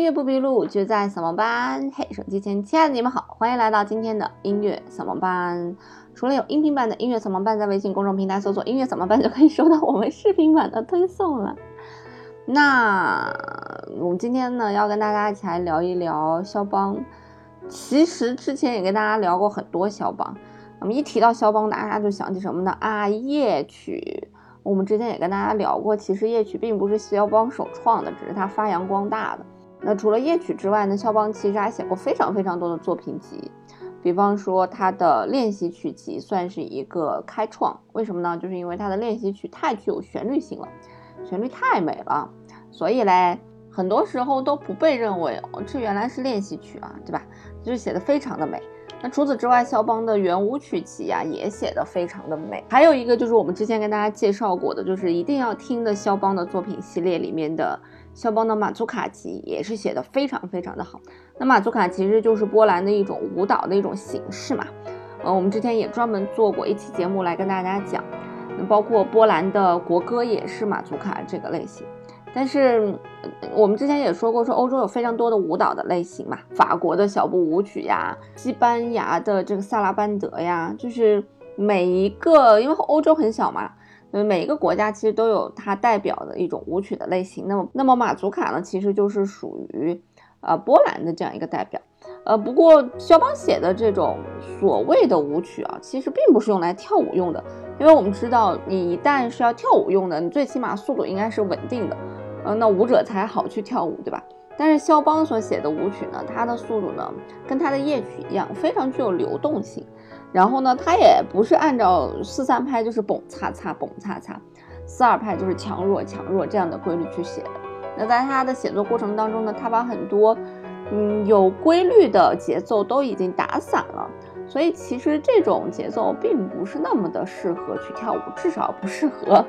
音乐不迷路，就在扫盲班。嘿，手机前亲爱的你们好，欢迎来到今天的音乐扫盲班。除了有音频版的音乐扫盲班，在微信公众平台搜索“音乐扫盲班”就可以收到我们视频版的推送了。那我们今天呢，要跟大家一起来聊一聊肖邦。其实之前也跟大家聊过很多肖邦。那么一提到肖邦，大家就想起什么呢？啊，夜曲。我们之前也跟大家聊过，其实夜曲并不是肖邦首创的，只是他发扬光大的。那除了夜曲之外呢，肖邦其实还写过非常非常多的作品集，比方说他的练习曲集算是一个开创。为什么呢？就是因为他的练习曲太具有旋律性了，旋律太美了，所以嘞，很多时候都不被认为哦，这原来是练习曲啊，对吧？就是写的非常的美。那除此之外，肖邦的圆舞曲集呀也写的非常的美。还有一个就是我们之前跟大家介绍过的，就是一定要听的肖邦的作品系列里面的肖邦的马祖卡集，也是写的非常非常的好。那马祖卡其实就是波兰的一种舞蹈的一种形式嘛。呃，我们之前也专门做过一期节目来跟大家讲，包括波兰的国歌也是马祖卡这个类型。但是我们之前也说过，说欧洲有非常多的舞蹈的类型嘛，法国的小步舞曲呀，西班牙的这个萨拉班德呀，就是每一个，因为欧洲很小嘛，呃，每一个国家其实都有它代表的一种舞曲的类型。那么，那么马祖卡呢，其实就是属于呃波兰的这样一个代表。呃，不过肖邦写的这种所谓的舞曲啊，其实并不是用来跳舞用的，因为我们知道，你一旦是要跳舞用的，你最起码速度应该是稳定的。呃，那舞者才好去跳舞，对吧？但是肖邦所写的舞曲呢，它的速度呢，跟他的夜曲一样，非常具有流动性。然后呢，他也不是按照四三拍就是蹦擦擦蹦擦擦，四二拍就是强弱强弱这样的规律去写的。那在他的写作过程当中呢，他把很多嗯有规律的节奏都已经打散了，所以其实这种节奏并不是那么的适合去跳舞，至少不适合。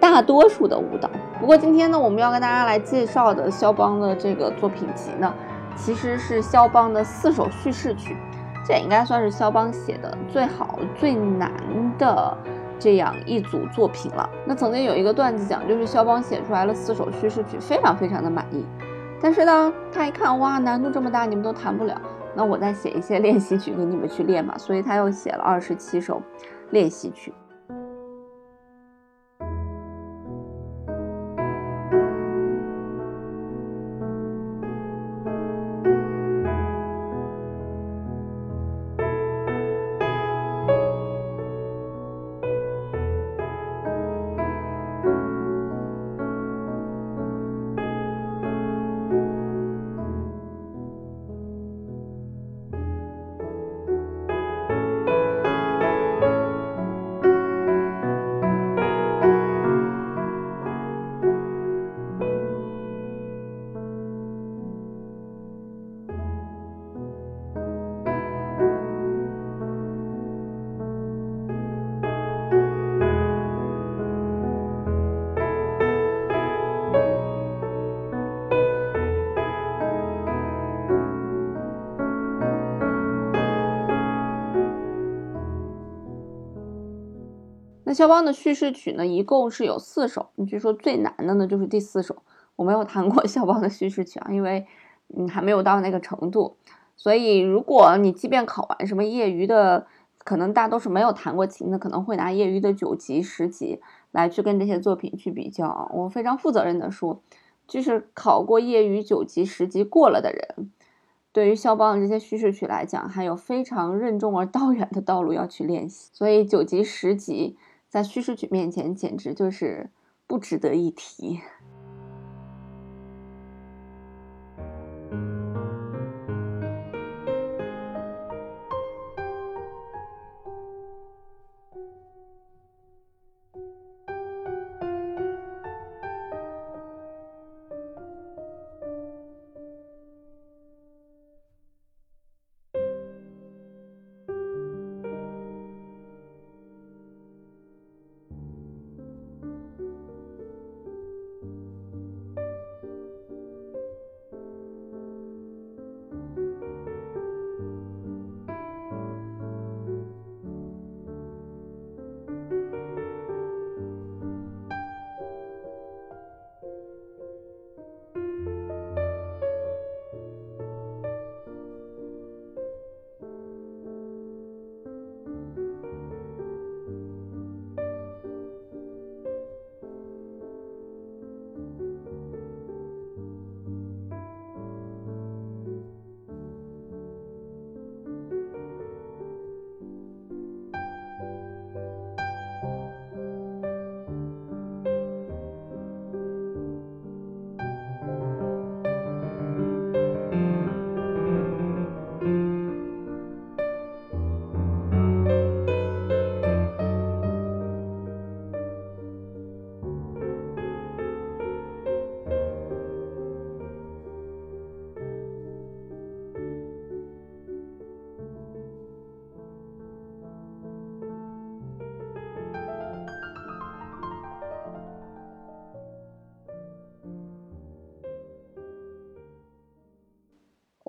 大多数的舞蹈。不过今天呢，我们要跟大家来介绍的肖邦的这个作品集呢，其实是肖邦的四首叙事曲，这应该算是肖邦写的最好、最难的这样一组作品了。那曾经有一个段子讲，就是肖邦写出来了四首叙事曲，非常非常的满意。但是呢，他一看，哇，难度这么大，你们都弹不了，那我再写一些练习曲给你们去练吧。所以他又写了二十七首练习曲。肖邦的叙事曲呢，一共是有四首。你据说最难的呢，就是第四首。我没有弹过 肖邦的叙事曲啊，因为嗯还没有到那个程度。所以如果你即便考完什么业余的，可能大多数没有弹过琴的，可能会拿业余的九级、十级来去跟这些作品去比较。我非常负责任的说，就是考过业余九级、十级过了的人，对于肖邦的这些叙事曲来讲，还有非常任重而道远的道路要去练习。所以九级、十级。在叙事曲面前，简直就是不值得一提。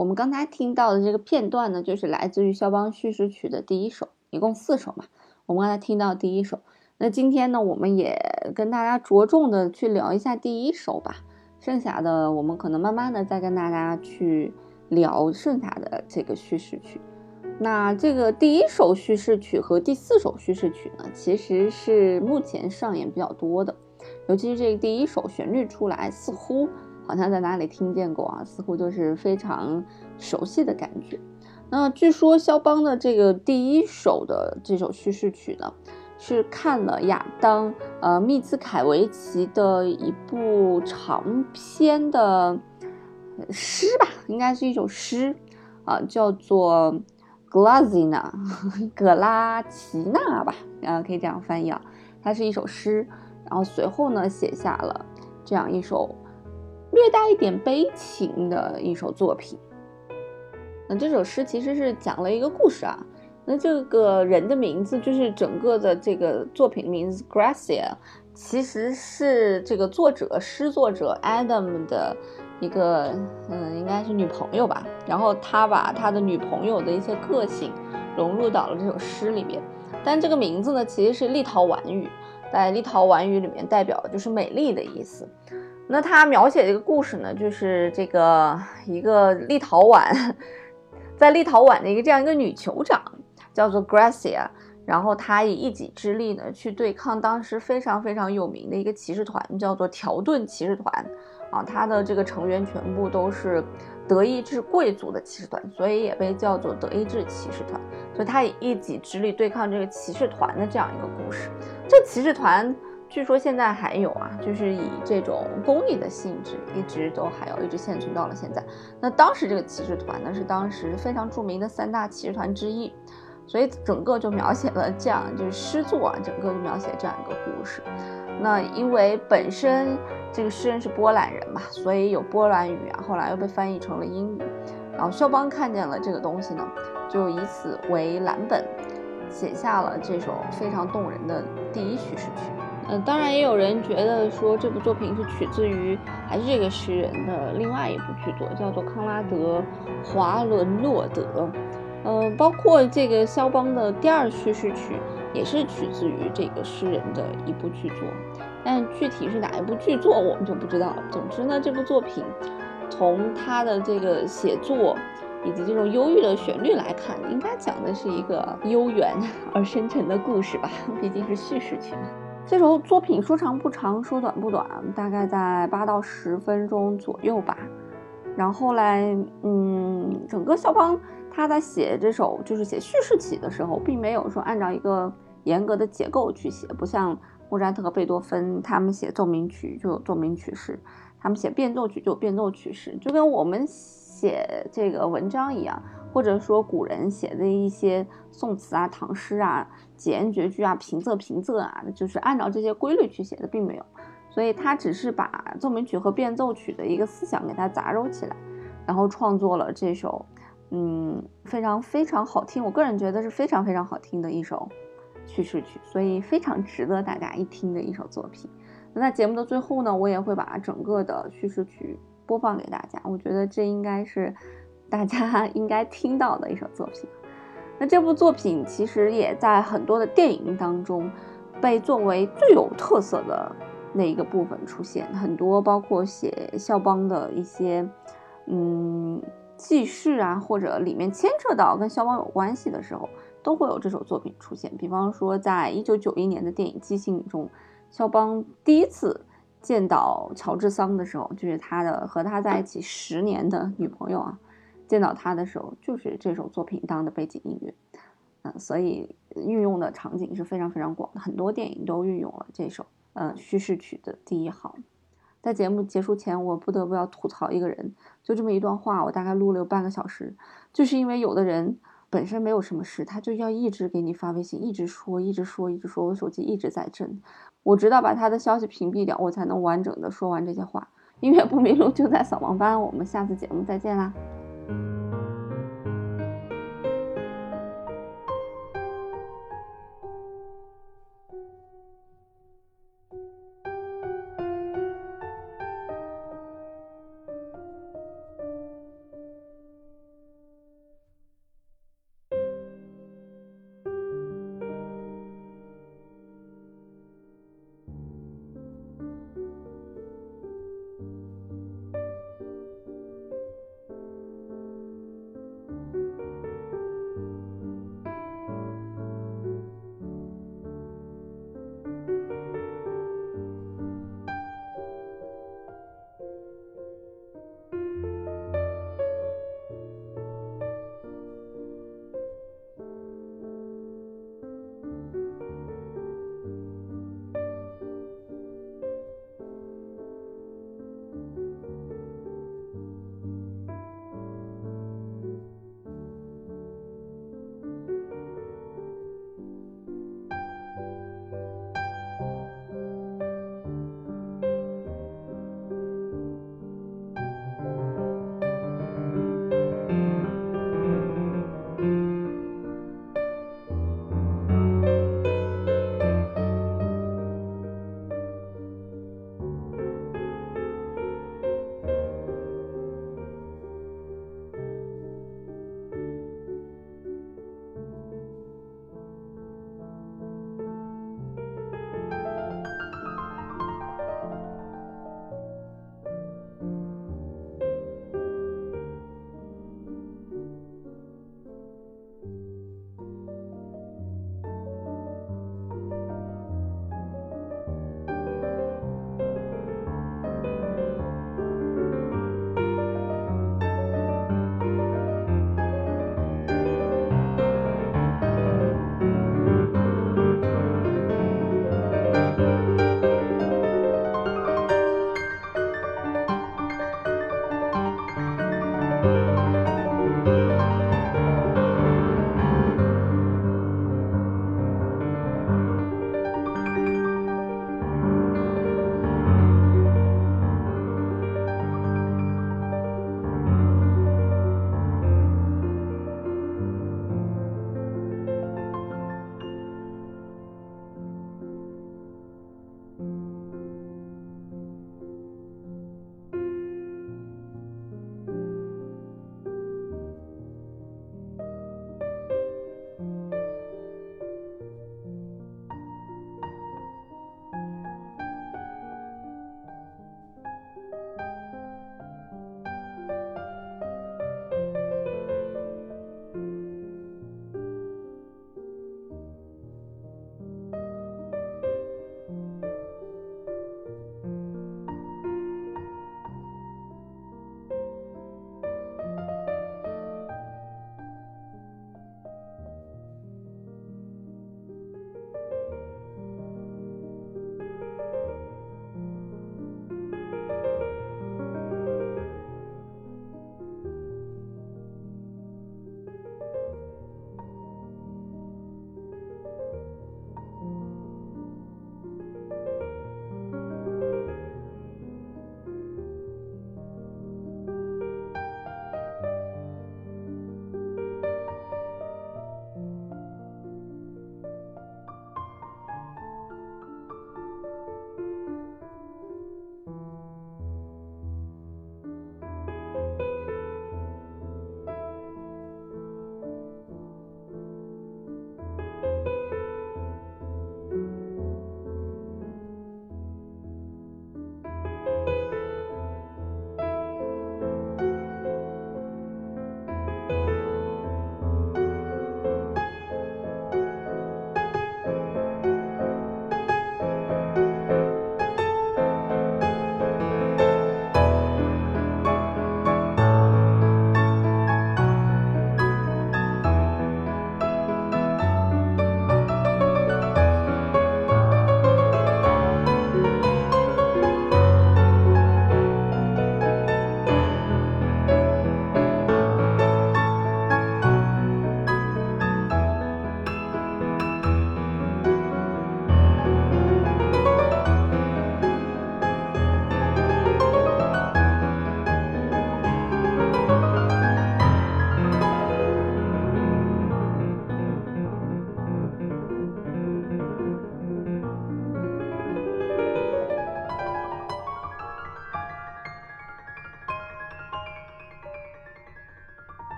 我们刚才听到的这个片段呢，就是来自于肖邦叙事曲的第一首，一共四首嘛。我们刚才听到第一首，那今天呢，我们也跟大家着重的去聊一下第一首吧。剩下的我们可能慢慢的再跟大家去聊剩下的这个叙事曲。那这个第一首叙事曲和第四首叙事曲呢，其实是目前上演比较多的，尤其是这个第一首旋律出来，似乎好像在哪里听见过啊，似乎就是非常熟悉的感觉。那据说肖邦的这个第一首的这首叙事曲呢，是看了亚当呃密兹凯维奇的一部长篇的诗吧，应该是一首诗啊，叫做。格拉吉娜，格拉奇娜吧，啊，可以这样翻译啊。它是一首诗，然后随后呢，写下了这样一首略带一点悲情的一首作品。那这首诗其实是讲了一个故事啊。那这个人的名字，就是整个的这个作品的名字，Gracia，其实是这个作者诗作者 Adam 的。一个嗯，应该是女朋友吧。然后他把他的女朋友的一些个性融入到了这首诗里面。但这个名字呢，其实是立陶宛语，在立陶宛语里面代表就是美丽的意思。那他描写这个故事呢，就是这个一个立陶宛，在立陶宛的一个这样一个女酋长，叫做 Gracia。然后她以一己之力呢，去对抗当时非常非常有名的一个骑士团，叫做条顿骑士团。啊，他的这个成员全部都是德意志贵族的骑士团，所以也被叫做德意志骑士团。所以他以一己之力对抗这个骑士团的这样一个故事。这骑士团据说现在还有啊，就是以这种公益的性质，一直都还有，一直现存到了现在。那当时这个骑士团呢，是当时非常著名的三大骑士团之一。所以整个就描写了这样，就是诗作啊，整个就描写这样一个故事。那因为本身这个诗人是波兰人嘛，所以有波兰语啊，后来又被翻译成了英语。然后肖邦看见了这个东西呢，就以此为蓝本，写下了这首非常动人的第一叙事曲。嗯，当然也有人觉得说这部作品是取自于还是这个诗人的另外一部剧作，叫做《康拉德华伦诺德》。呃，包括这个肖邦的第二叙事曲，也是取自于这个诗人的一部剧作，但具体是哪一部剧作，我们就不知道了。总之呢，这部作品从他的这个写作以及这种忧郁的旋律来看，应该讲的是一个悠远而深沉的故事吧，毕竟是叙事曲嘛。这首作品说长不长，说短不短，大概在八到十分钟左右吧。然后来，嗯，整个肖邦。他在写这首就是写叙事曲的时候，并没有说按照一个严格的结构去写，不像莫扎特和贝多芬，他们写奏鸣曲就有奏鸣曲式，他们写变奏曲就有变奏曲式，就跟我们写这个文章一样，或者说古人写的一些宋词啊、唐诗啊、几言绝句啊、平仄平仄啊，就是按照这些规律去写的，并没有，所以他只是把奏鸣曲和变奏曲的一个思想给它杂糅起来，然后创作了这首。嗯，非常非常好听，我个人觉得是非常非常好听的一首叙事曲，所以非常值得大家一听的一首作品。那在节目的最后呢，我也会把整个的叙事曲播放给大家，我觉得这应该是大家 应该听到的一首作品。那这部作品其实也在很多的电影当中被作为最有特色的那一个部分出现，很多包括写肖邦的一些，嗯。记事啊，或者里面牵扯到跟肖邦有关系的时候，都会有这首作品出现。比方说，在一九九一年的电影《即兴》中，肖邦第一次见到乔治桑的时候，就是他的和他在一起十年的女朋友啊，见到他的时候，就是这首作品当的背景音乐。嗯，所以运用的场景是非常非常广的，很多电影都运用了这首呃叙事曲的第一行。在节目结束前，我不得不要吐槽一个人，就这么一段话，我大概录了有半个小时，就是因为有的人本身没有什么事，他就要一直给你发微信，一直说，一直说，一直说，我手机一直在震，我直到把他的消息屏蔽掉，我才能完整的说完这些话。音乐不迷路就在扫盲班，我们下次节目再见啦。Música